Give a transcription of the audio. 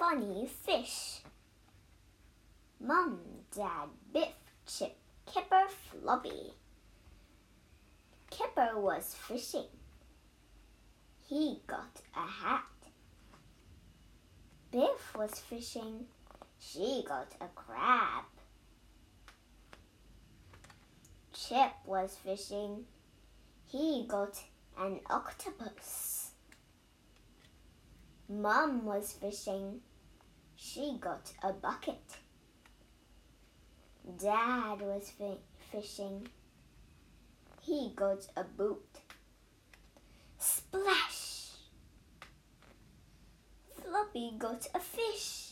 funny fish. Mum, Dad, Biff, Chip, Kipper, Floppy. Kipper was fishing. He got a hat. Biff was fishing. She got a crab. Chip was fishing. He got an octopus. Mum was fishing. She got a bucket. Dad was fi- fishing. He got a boot. Splash! Floppy got a fish.